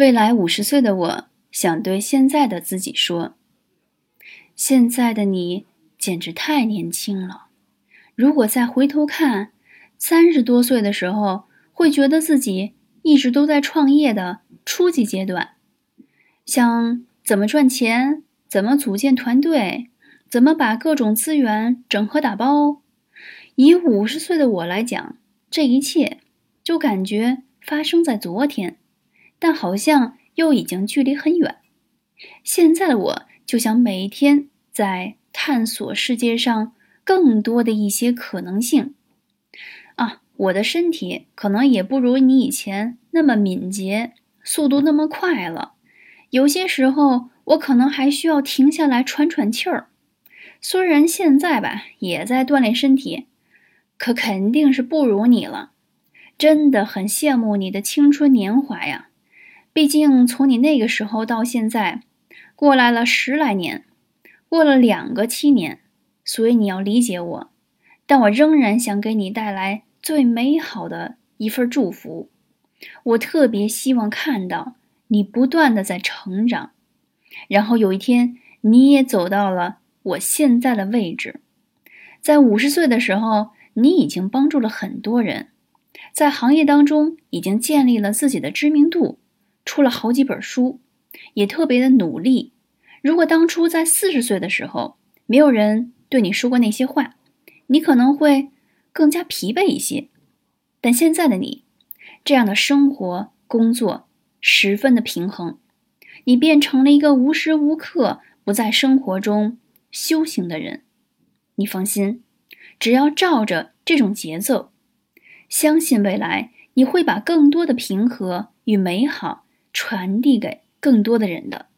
未来五十岁的我想对现在的自己说：现在的你简直太年轻了。如果再回头看，三十多岁的时候，会觉得自己一直都在创业的初级阶段，想怎么赚钱，怎么组建团队，怎么把各种资源整合打包。以五十岁的我来讲，这一切就感觉发生在昨天。但好像又已经距离很远。现在的我就想每天在探索世界上更多的一些可能性。啊，我的身体可能也不如你以前那么敏捷，速度那么快了。有些时候我可能还需要停下来喘喘气儿。虽然现在吧也在锻炼身体，可肯定是不如你了。真的很羡慕你的青春年华呀。毕竟，从你那个时候到现在，过来了十来年，过了两个七年，所以你要理解我。但我仍然想给你带来最美好的一份祝福。我特别希望看到你不断的在成长，然后有一天你也走到了我现在的位置。在五十岁的时候，你已经帮助了很多人，在行业当中已经建立了自己的知名度。出了好几本书，也特别的努力。如果当初在四十岁的时候，没有人对你说过那些话，你可能会更加疲惫一些。但现在的你，这样的生活工作十分的平衡，你变成了一个无时无刻不在生活中修行的人。你放心，只要照着这种节奏，相信未来你会把更多的平和与美好。传递给更多的人的。